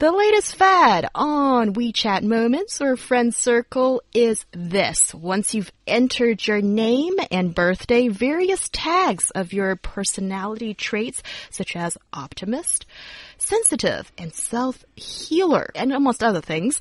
The latest fad on WeChat Moments or Friend Circle is this. Once you've entered your name and birthday, various tags of your personality traits, such as optimist, sensitive, and self-healer, and almost other things,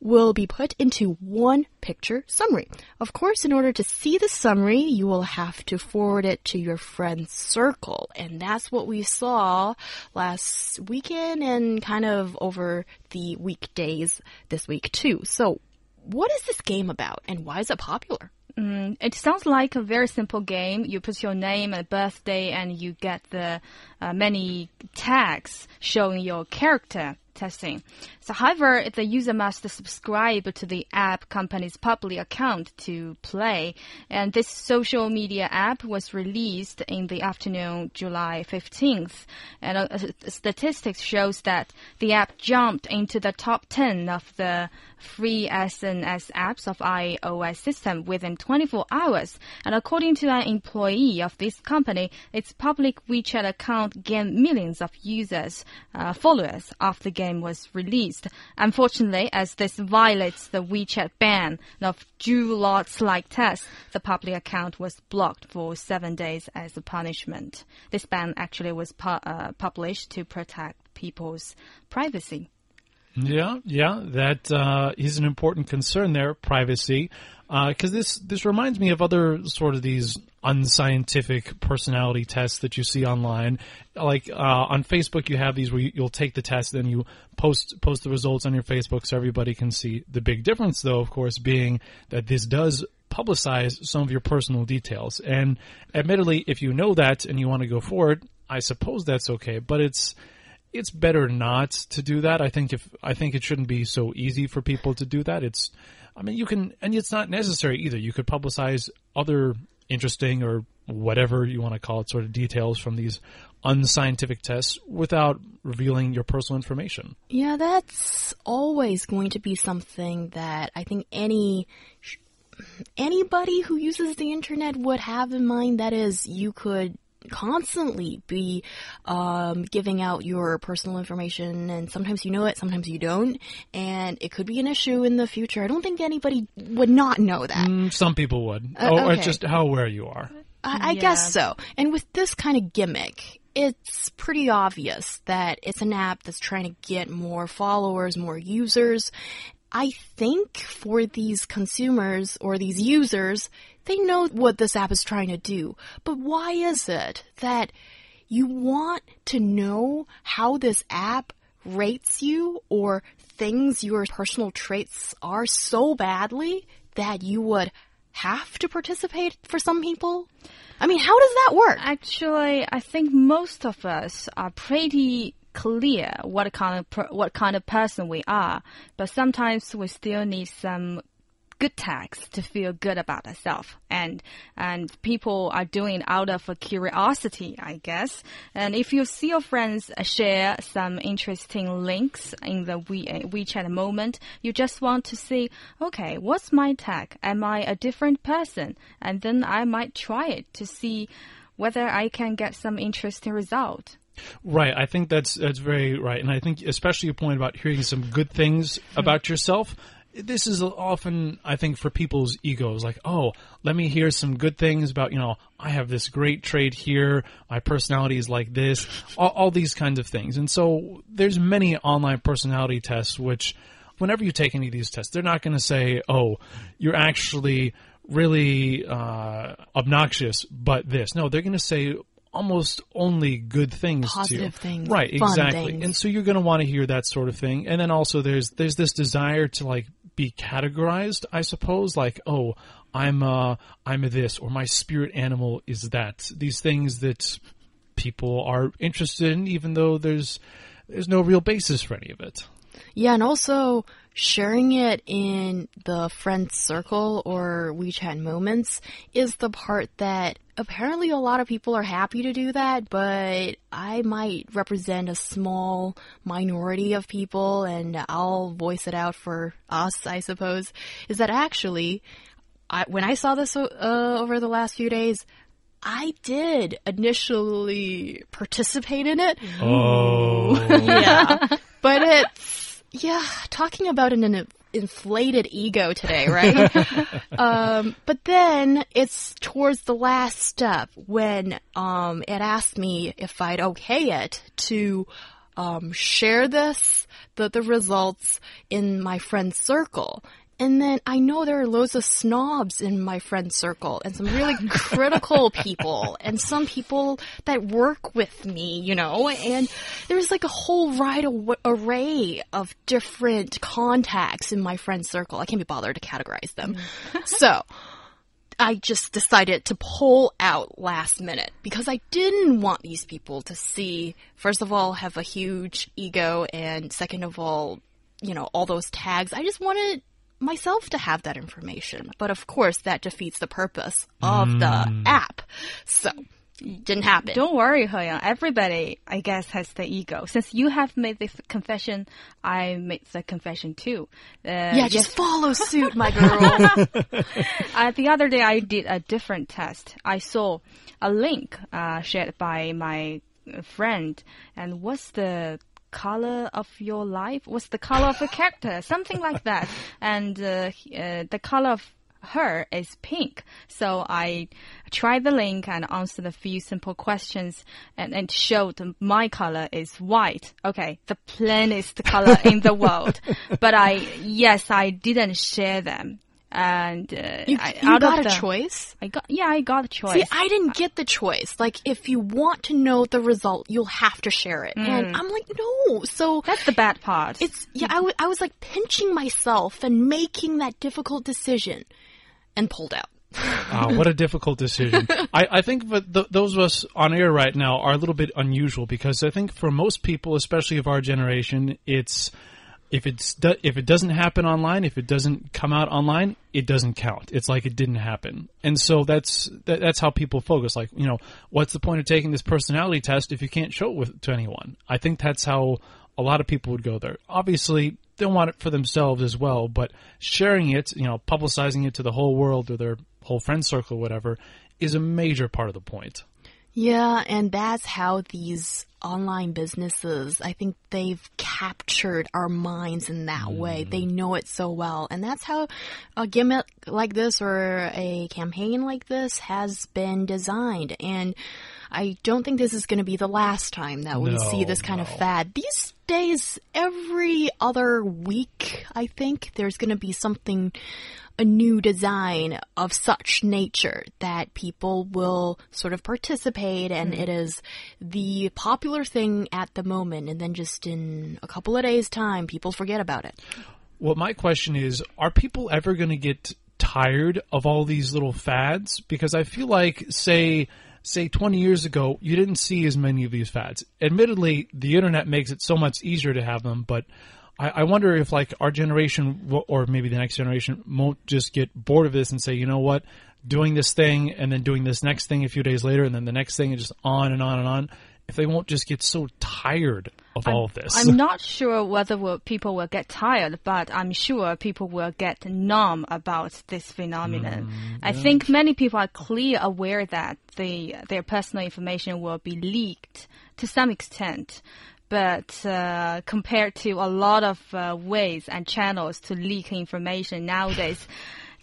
will be put into one picture summary. Of course, in order to see the summary, you will have to forward it to your friend's circle. And that's what we saw last weekend and kind of over the weekdays this week too. So what is this game about and why is it popular? Mm, it sounds like a very simple game. You put your name and birthday, and you get the uh, many tags showing your character testing. So, however, the user must subscribe to the app company's public account to play. And this social media app was released in the afternoon, July 15th. And uh, statistics shows that the app jumped into the top 10 of the free SNS apps of iOS system within 24 hours. And according to an employee of this company, its public WeChat account gained millions of users, uh, followers after the was released. Unfortunately, as this violates the WeChat ban of do lots like tests, the public account was blocked for seven days as a punishment. This ban actually was pu uh, published to protect people's privacy. Yeah, yeah, that uh, is an important concern there, privacy, because uh, this this reminds me of other sort of these unscientific personality tests that you see online. Like uh, on Facebook, you have these where you, will take the test, then you post post the results on your Facebook so everybody can see. The big difference, though, of course, being that this does publicize some of your personal details. And admittedly, if you know that and you want to go forward, I suppose that's okay. But it's it's better not to do that. I think if I think it shouldn't be so easy for people to do that. It's I mean you can and it's not necessary either. You could publicize other interesting or whatever you want to call it sort of details from these unscientific tests without revealing your personal information. Yeah, that's always going to be something that I think any anybody who uses the internet would have in mind that is you could constantly be um, giving out your personal information, and sometimes you know it, sometimes you don't, and it could be an issue in the future. I don't think anybody would not know that. Mm, some people would, uh, oh, okay. or just how aware you are. I, I yeah. guess so. And with this kind of gimmick, it's pretty obvious that it's an app that's trying to get more followers, more users. I think for these consumers or these users, they know what this app is trying to do. But why is it that you want to know how this app rates you or things your personal traits are so badly that you would have to participate for some people? I mean, how does that work? Actually, I think most of us are pretty clear what kind of what kind of person we are, but sometimes we still need some good tags to feel good about ourselves. And, and people are doing out of curiosity, I guess. And if you see your friends share some interesting links in the we, WeChat moment, you just want to see, okay, what's my tag? Am I a different person? And then I might try it to see whether I can get some interesting result. Right, I think that's that's very right, and I think especially your point about hearing some good things about yourself this is often, I think, for people's egos, like, oh, let me hear some good things about, you know, I have this great trait here, my personality is like this, all, all these kinds of things. And so there's many online personality tests which, whenever you take any of these tests, they're not going to say, oh, you're actually really uh, obnoxious, but this. No, they're going to say almost only good things positive to things right exactly things. and so you're going to want to hear that sort of thing and then also there's there's this desire to like be categorized, I suppose, like, oh, I'm a, I'm a this, or my spirit animal is that. These things that people are interested in, even though there's, there's no real basis for any of it. Yeah, and also sharing it in the friend circle or WeChat moments is the part that apparently a lot of people are happy to do that, but I might represent a small minority of people and I'll voice it out for us, I suppose, is that actually, I, when I saw this uh, over the last few days, I did initially participate in it. Oh. yeah. Yeah, talking about an inflated ego today, right? um, but then it's towards the last step when um, it asked me if I'd okay it to um, share this, the, the results in my friend's circle. And then I know there are loads of snobs in my friend circle and some really critical people and some people that work with me, you know, and there's like a whole wide array of different contacts in my friend circle. I can't be bothered to categorize them. Mm. so, I just decided to pull out last minute because I didn't want these people to see, first of all, have a huge ego, and second of all, you know, all those tags. I just wanted myself to have that information. But of course, that defeats the purpose of mm. the app. So, didn't happen. Don't worry, Heyang. Everybody, I guess, has the ego. Since you have made this confession, I made the confession too. Uh, yeah, just follow suit, my girl. uh, the other day, I did a different test. I saw a link uh, shared by my friend, and what's the color of your life? What's the color of a character? Something like that. And uh, uh, the color of her is pink. So I tried the link and answered a few simple questions and it showed my color is white. Okay, the plainest color in the world. But I, yes, I didn't share them and uh, you, I, you got a the, choice. I got yeah, I got a choice. See, I didn't get the choice. Like, if you want to know the result, you'll have to share it. Mm. And I'm like, no. So that's the bad part. It's yeah. I, I was like pinching myself and making that difficult decision, and pulled out. uh, what a difficult decision. I, I think that th those of us on air right now are a little bit unusual because I think for most people, especially of our generation, it's if it's if it doesn't happen online, if it doesn't come out online, it doesn't count. It's like it didn't happen, and so that's that, that's how people focus. Like, you know, what's the point of taking this personality test if you can't show it with, to anyone? I think that's how a lot of people would go there. Obviously, they want it for themselves as well, but sharing it, you know, publicizing it to the whole world or their whole friend circle, whatever, is a major part of the point. Yeah, and that's how these online businesses, I think they've captured our minds in that mm. way. They know it so well. And that's how a gimmick like this or a campaign like this has been designed. And I don't think this is going to be the last time that we no, see this kind no. of fad. These days, every other week, I think there's going to be something a new design of such nature that people will sort of participate and mm. it is the popular thing at the moment and then just in a couple of days time people forget about it. Well, my question is, are people ever going to get tired of all these little fads? Because I feel like, say, say 20 years ago, you didn't see as many of these fads. Admittedly, the internet makes it so much easier to have them, but I, I wonder if like our generation or maybe the next generation won't just get bored of this and say, you know what, doing this thing and then doing this next thing a few days later and then the next thing and just on and on and on. If they won't just get so tired of I'm, all of this. I'm not sure whether will, people will get tired, but I'm sure people will get numb about this phenomenon. Mm, I think many people are clear aware that the, their personal information will be leaked to some extent but uh, compared to a lot of uh, ways and channels to leak information nowadays,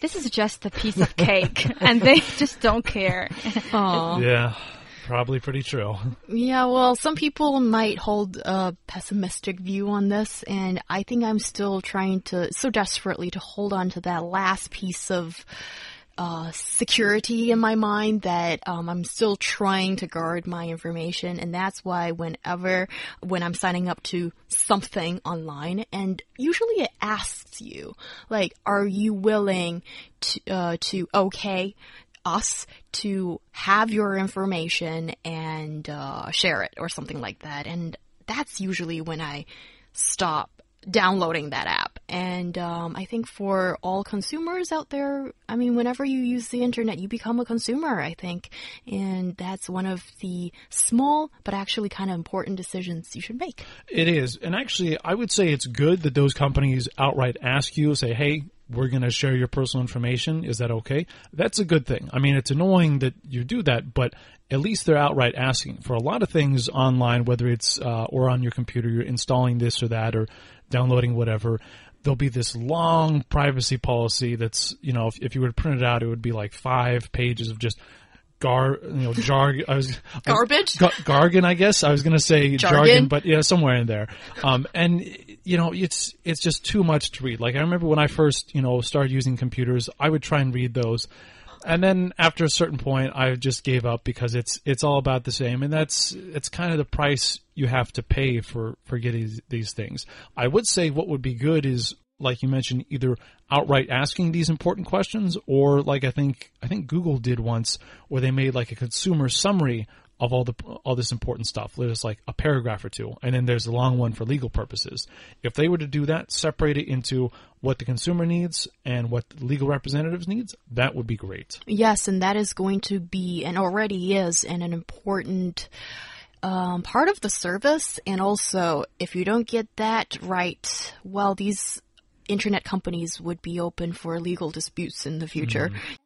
this is just a piece of cake, and they just don't care. Aww. Yeah. Probably pretty true. Yeah, well, some people might hold a pessimistic view on this, and I think I'm still trying to so desperately to hold on to that last piece of uh, security in my mind that um, I'm still trying to guard my information, and that's why whenever when I'm signing up to something online, and usually it asks you like, "Are you willing to uh, to okay us to have your information and uh, share it or something like that?" And that's usually when I stop downloading that app And um, I think for all consumers out there, I mean, whenever you use the internet, you become a consumer, I think. And that's one of the small but actually kind of important decisions you should make. It is. And actually, I would say it's good that those companies outright ask you, say, hey, we're going to share your personal information. Is that okay? That's a good thing. I mean, it's annoying that you do that, but at least they're outright asking for a lot of things online, whether it's uh, or on your computer, you're installing this or that or downloading whatever. There'll be this long privacy policy that's, you know, if, if you were to print it out, it would be like five pages of just gar, you know, jargon. I was garbage, I, jargon. I guess I was going to say jargon. jargon. but yeah, somewhere in there. Um, and you know, it's it's just too much to read. Like I remember when I first, you know, started using computers, I would try and read those and then after a certain point, I just gave up because it's it's all about the same, and that's it's kind of the price you have to pay for for getting these things. I would say what would be good is like you mentioned, either outright asking these important questions, or like I think I think Google did once, where they made like a consumer summary of all the all this important stuff. There's like a paragraph or two, and then there's a long one for legal purposes. If they were to do that, separate it into what the consumer needs and what the legal representatives needs, that would be great. Yes, and that is going to be and already is and an important um, part of the service. And also, if you don't get that right, well, these internet companies would be open for legal disputes in the future. Mm.